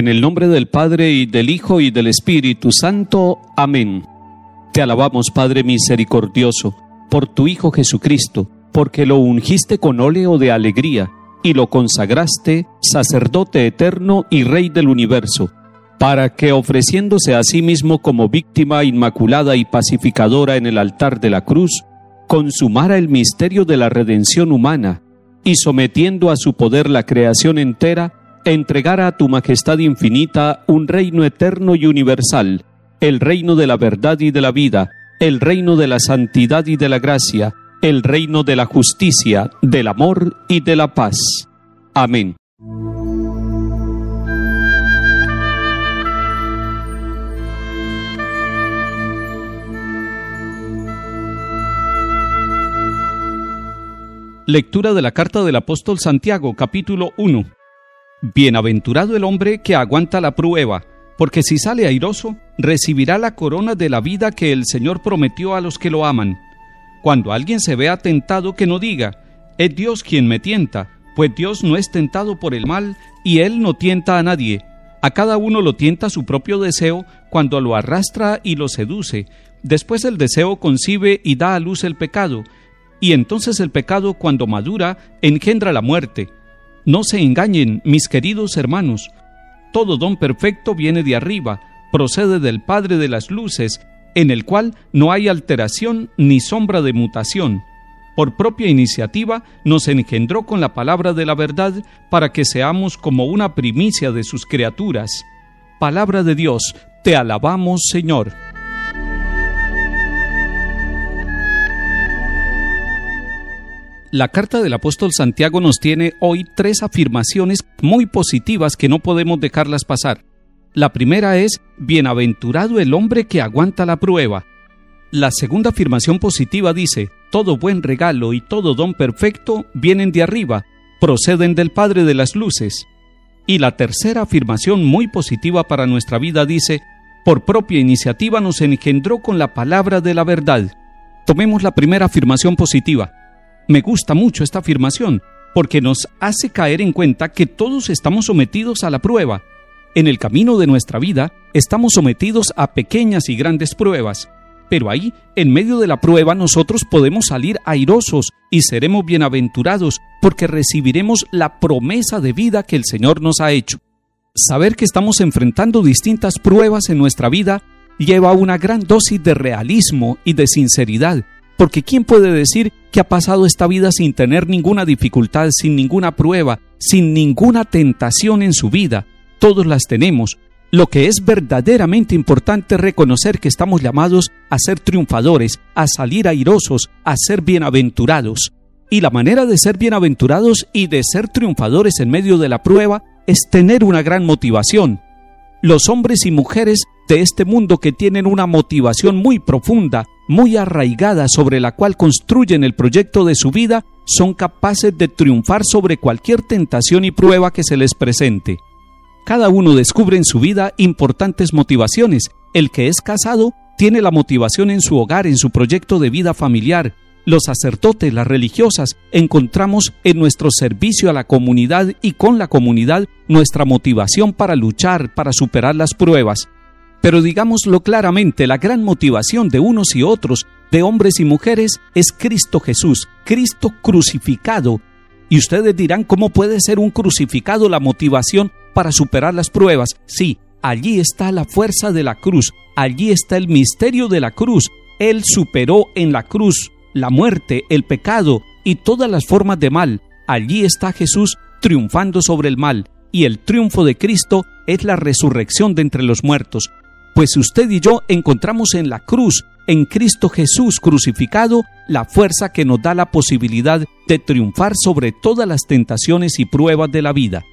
En el nombre del Padre y del Hijo y del Espíritu Santo. Amén. Te alabamos, Padre misericordioso, por tu Hijo Jesucristo, porque lo ungiste con óleo de alegría y lo consagraste sacerdote eterno y Rey del universo, para que ofreciéndose a sí mismo como víctima inmaculada y pacificadora en el altar de la cruz, consumara el misterio de la redención humana y sometiendo a su poder la creación entera, entregara a tu majestad infinita un reino eterno y universal, el reino de la verdad y de la vida, el reino de la santidad y de la gracia, el reino de la justicia, del amor y de la paz. Amén. Lectura de la carta del apóstol Santiago, capítulo 1. Bienaventurado el hombre que aguanta la prueba, porque si sale airoso, recibirá la corona de la vida que el Señor prometió a los que lo aman. Cuando alguien se vea tentado, que no diga, es Dios quien me tienta, pues Dios no es tentado por el mal y Él no tienta a nadie. A cada uno lo tienta su propio deseo cuando lo arrastra y lo seduce. Después el deseo concibe y da a luz el pecado, y entonces el pecado cuando madura engendra la muerte. No se engañen, mis queridos hermanos. Todo don perfecto viene de arriba, procede del Padre de las Luces, en el cual no hay alteración ni sombra de mutación. Por propia iniciativa nos engendró con la palabra de la verdad para que seamos como una primicia de sus criaturas. Palabra de Dios, te alabamos Señor. La carta del apóstol Santiago nos tiene hoy tres afirmaciones muy positivas que no podemos dejarlas pasar. La primera es, Bienaventurado el hombre que aguanta la prueba. La segunda afirmación positiva dice, Todo buen regalo y todo don perfecto vienen de arriba, proceden del Padre de las Luces. Y la tercera afirmación muy positiva para nuestra vida dice, Por propia iniciativa nos engendró con la palabra de la verdad. Tomemos la primera afirmación positiva. Me gusta mucho esta afirmación porque nos hace caer en cuenta que todos estamos sometidos a la prueba. En el camino de nuestra vida estamos sometidos a pequeñas y grandes pruebas, pero ahí, en medio de la prueba, nosotros podemos salir airosos y seremos bienaventurados porque recibiremos la promesa de vida que el Señor nos ha hecho. Saber que estamos enfrentando distintas pruebas en nuestra vida lleva una gran dosis de realismo y de sinceridad porque ¿quién puede decir que ha pasado esta vida sin tener ninguna dificultad, sin ninguna prueba, sin ninguna tentación en su vida? Todos las tenemos. Lo que es verdaderamente importante es reconocer que estamos llamados a ser triunfadores, a salir airosos, a ser bienaventurados. Y la manera de ser bienaventurados y de ser triunfadores en medio de la prueba es tener una gran motivación. Los hombres y mujeres de este mundo que tienen una motivación muy profunda, muy arraigada sobre la cual construyen el proyecto de su vida, son capaces de triunfar sobre cualquier tentación y prueba que se les presente. Cada uno descubre en su vida importantes motivaciones. El que es casado tiene la motivación en su hogar, en su proyecto de vida familiar. Los sacerdotes, las religiosas, encontramos en nuestro servicio a la comunidad y con la comunidad nuestra motivación para luchar, para superar las pruebas. Pero digámoslo claramente, la gran motivación de unos y otros, de hombres y mujeres, es Cristo Jesús, Cristo crucificado. Y ustedes dirán, ¿cómo puede ser un crucificado la motivación para superar las pruebas? Sí, allí está la fuerza de la cruz, allí está el misterio de la cruz. Él superó en la cruz la muerte, el pecado y todas las formas de mal. Allí está Jesús triunfando sobre el mal, y el triunfo de Cristo es la resurrección de entre los muertos pues usted y yo encontramos en la cruz, en Cristo Jesús crucificado, la fuerza que nos da la posibilidad de triunfar sobre todas las tentaciones y pruebas de la vida.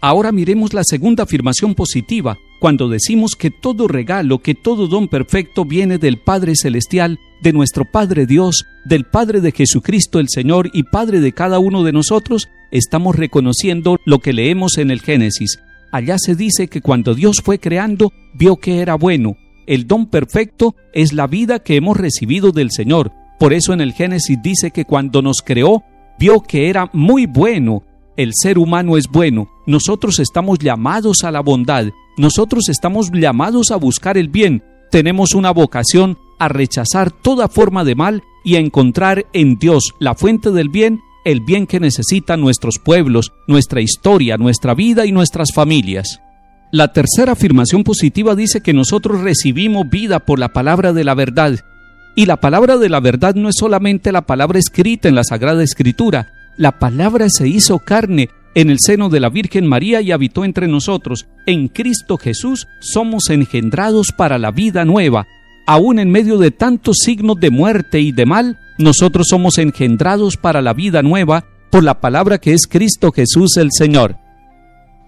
Ahora miremos la segunda afirmación positiva, cuando decimos que todo regalo, que todo don perfecto viene del Padre Celestial, de nuestro Padre Dios, del Padre de Jesucristo el Señor y Padre de cada uno de nosotros, estamos reconociendo lo que leemos en el Génesis, Allá se dice que cuando Dios fue creando, vio que era bueno. El don perfecto es la vida que hemos recibido del Señor. Por eso en el Génesis dice que cuando nos creó, vio que era muy bueno. El ser humano es bueno, nosotros estamos llamados a la bondad, nosotros estamos llamados a buscar el bien, tenemos una vocación a rechazar toda forma de mal y a encontrar en Dios, la fuente del bien, el bien que necesitan nuestros pueblos, nuestra historia, nuestra vida y nuestras familias. La tercera afirmación positiva dice que nosotros recibimos vida por la palabra de la verdad. Y la palabra de la verdad no es solamente la palabra escrita en la Sagrada Escritura, la palabra se hizo carne en el seno de la Virgen María y habitó entre nosotros. En Cristo Jesús somos engendrados para la vida nueva. Aún en medio de tantos signos de muerte y de mal, nosotros somos engendrados para la vida nueva por la palabra que es Cristo Jesús el Señor.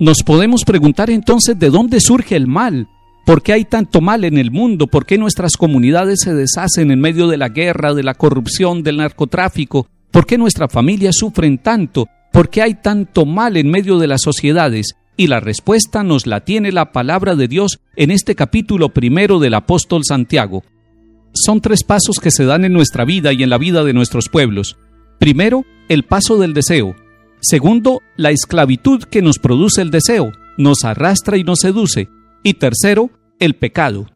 Nos podemos preguntar entonces de dónde surge el mal, ¿Por qué hay tanto mal en el mundo? ¿Por qué nuestras comunidades se deshacen en medio de la guerra, de la corrupción, del narcotráfico? ¿Por qué nuestras familias sufren tanto? ¿Por qué hay tanto mal en medio de las sociedades? Y la respuesta nos la tiene la palabra de Dios en este capítulo primero del apóstol Santiago. Son tres pasos que se dan en nuestra vida y en la vida de nuestros pueblos. Primero, el paso del deseo. Segundo, la esclavitud que nos produce el deseo, nos arrastra y nos seduce. Y tercero, el pecado.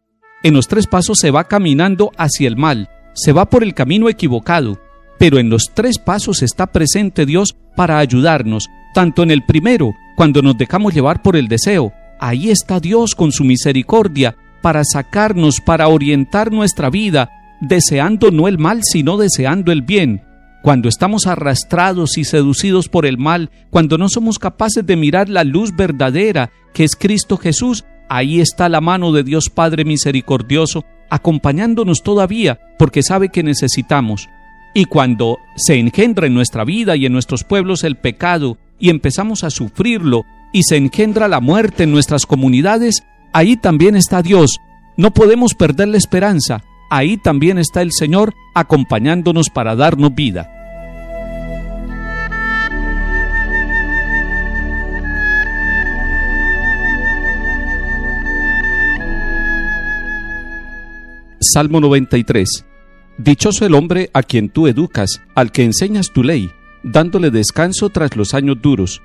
En los tres pasos se va caminando hacia el mal, se va por el camino equivocado, pero en los tres pasos está presente Dios para ayudarnos, tanto en el primero, cuando nos dejamos llevar por el deseo, ahí está Dios con su misericordia para sacarnos, para orientar nuestra vida, deseando no el mal, sino deseando el bien. Cuando estamos arrastrados y seducidos por el mal, cuando no somos capaces de mirar la luz verdadera, que es Cristo Jesús, ahí está la mano de Dios Padre misericordioso, acompañándonos todavía, porque sabe que necesitamos. Y cuando se engendra en nuestra vida y en nuestros pueblos el pecado y empezamos a sufrirlo y se engendra la muerte en nuestras comunidades, ahí también está Dios. No podemos perder la esperanza. Ahí también está el Señor acompañándonos para darnos vida. Salmo 93 Dichoso el hombre a quien tú educas, al que enseñas tu ley, dándole descanso tras los años duros.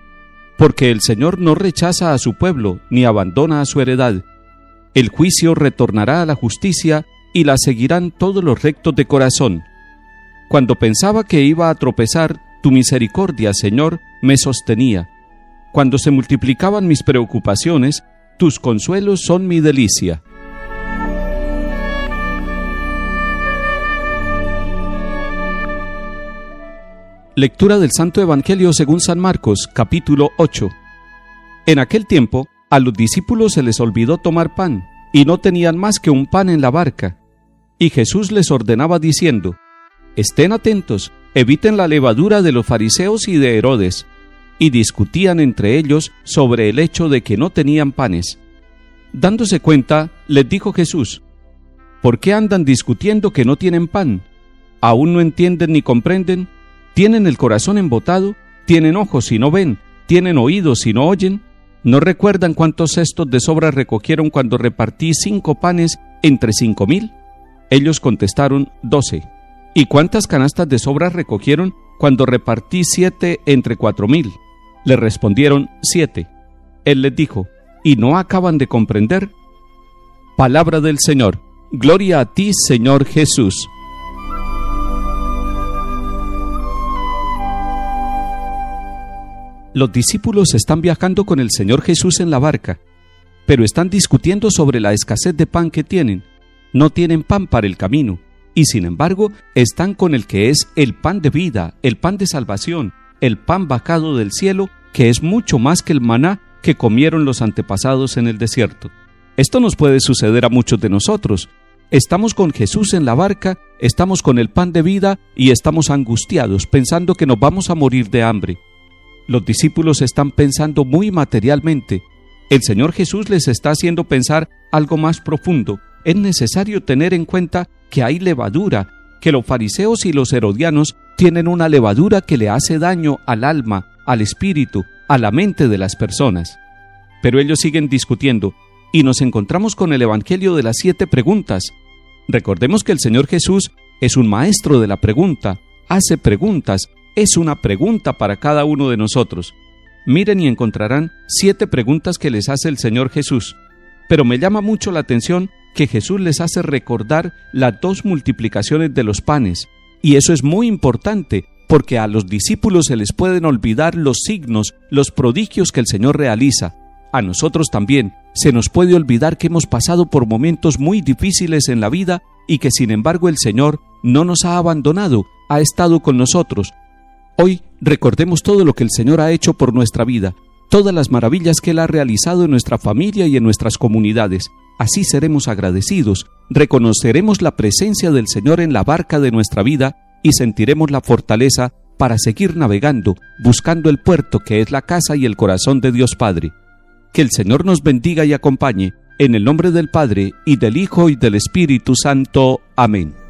Porque el Señor no rechaza a su pueblo, ni abandona a su heredad. El juicio retornará a la justicia, y la seguirán todos los rectos de corazón. Cuando pensaba que iba a tropezar, tu misericordia, Señor, me sostenía. Cuando se multiplicaban mis preocupaciones, tus consuelos son mi delicia. Lectura del Santo Evangelio según San Marcos, capítulo 8. En aquel tiempo, a los discípulos se les olvidó tomar pan, y no tenían más que un pan en la barca. Y Jesús les ordenaba diciendo, Estén atentos, eviten la levadura de los fariseos y de Herodes. Y discutían entre ellos sobre el hecho de que no tenían panes. Dándose cuenta, les dijo Jesús, ¿Por qué andan discutiendo que no tienen pan? ¿Aún no entienden ni comprenden? Tienen el corazón embotado, tienen ojos y no ven, tienen oídos y no oyen. ¿No recuerdan cuántos cestos de sobra recogieron cuando repartí cinco panes entre cinco mil? Ellos contestaron doce. ¿Y cuántas canastas de sobra recogieron cuando repartí siete entre cuatro mil? Le respondieron siete. Él les dijo, ¿y no acaban de comprender? Palabra del Señor. Gloria a ti, Señor Jesús. Los discípulos están viajando con el Señor Jesús en la barca, pero están discutiendo sobre la escasez de pan que tienen. No tienen pan para el camino, y sin embargo están con el que es el pan de vida, el pan de salvación, el pan bajado del cielo, que es mucho más que el maná que comieron los antepasados en el desierto. Esto nos puede suceder a muchos de nosotros. Estamos con Jesús en la barca, estamos con el pan de vida y estamos angustiados pensando que nos vamos a morir de hambre. Los discípulos están pensando muy materialmente. El Señor Jesús les está haciendo pensar algo más profundo. Es necesario tener en cuenta que hay levadura, que los fariseos y los herodianos tienen una levadura que le hace daño al alma, al espíritu, a la mente de las personas. Pero ellos siguen discutiendo y nos encontramos con el Evangelio de las siete preguntas. Recordemos que el Señor Jesús es un maestro de la pregunta, hace preguntas, es una pregunta para cada uno de nosotros. Miren y encontrarán siete preguntas que les hace el Señor Jesús. Pero me llama mucho la atención que Jesús les hace recordar las dos multiplicaciones de los panes. Y eso es muy importante, porque a los discípulos se les pueden olvidar los signos, los prodigios que el Señor realiza. A nosotros también se nos puede olvidar que hemos pasado por momentos muy difíciles en la vida y que sin embargo el Señor no nos ha abandonado, ha estado con nosotros. Hoy recordemos todo lo que el Señor ha hecho por nuestra vida, todas las maravillas que Él ha realizado en nuestra familia y en nuestras comunidades. Así seremos agradecidos, reconoceremos la presencia del Señor en la barca de nuestra vida y sentiremos la fortaleza para seguir navegando, buscando el puerto que es la casa y el corazón de Dios Padre. Que el Señor nos bendiga y acompañe, en el nombre del Padre, y del Hijo, y del Espíritu Santo. Amén.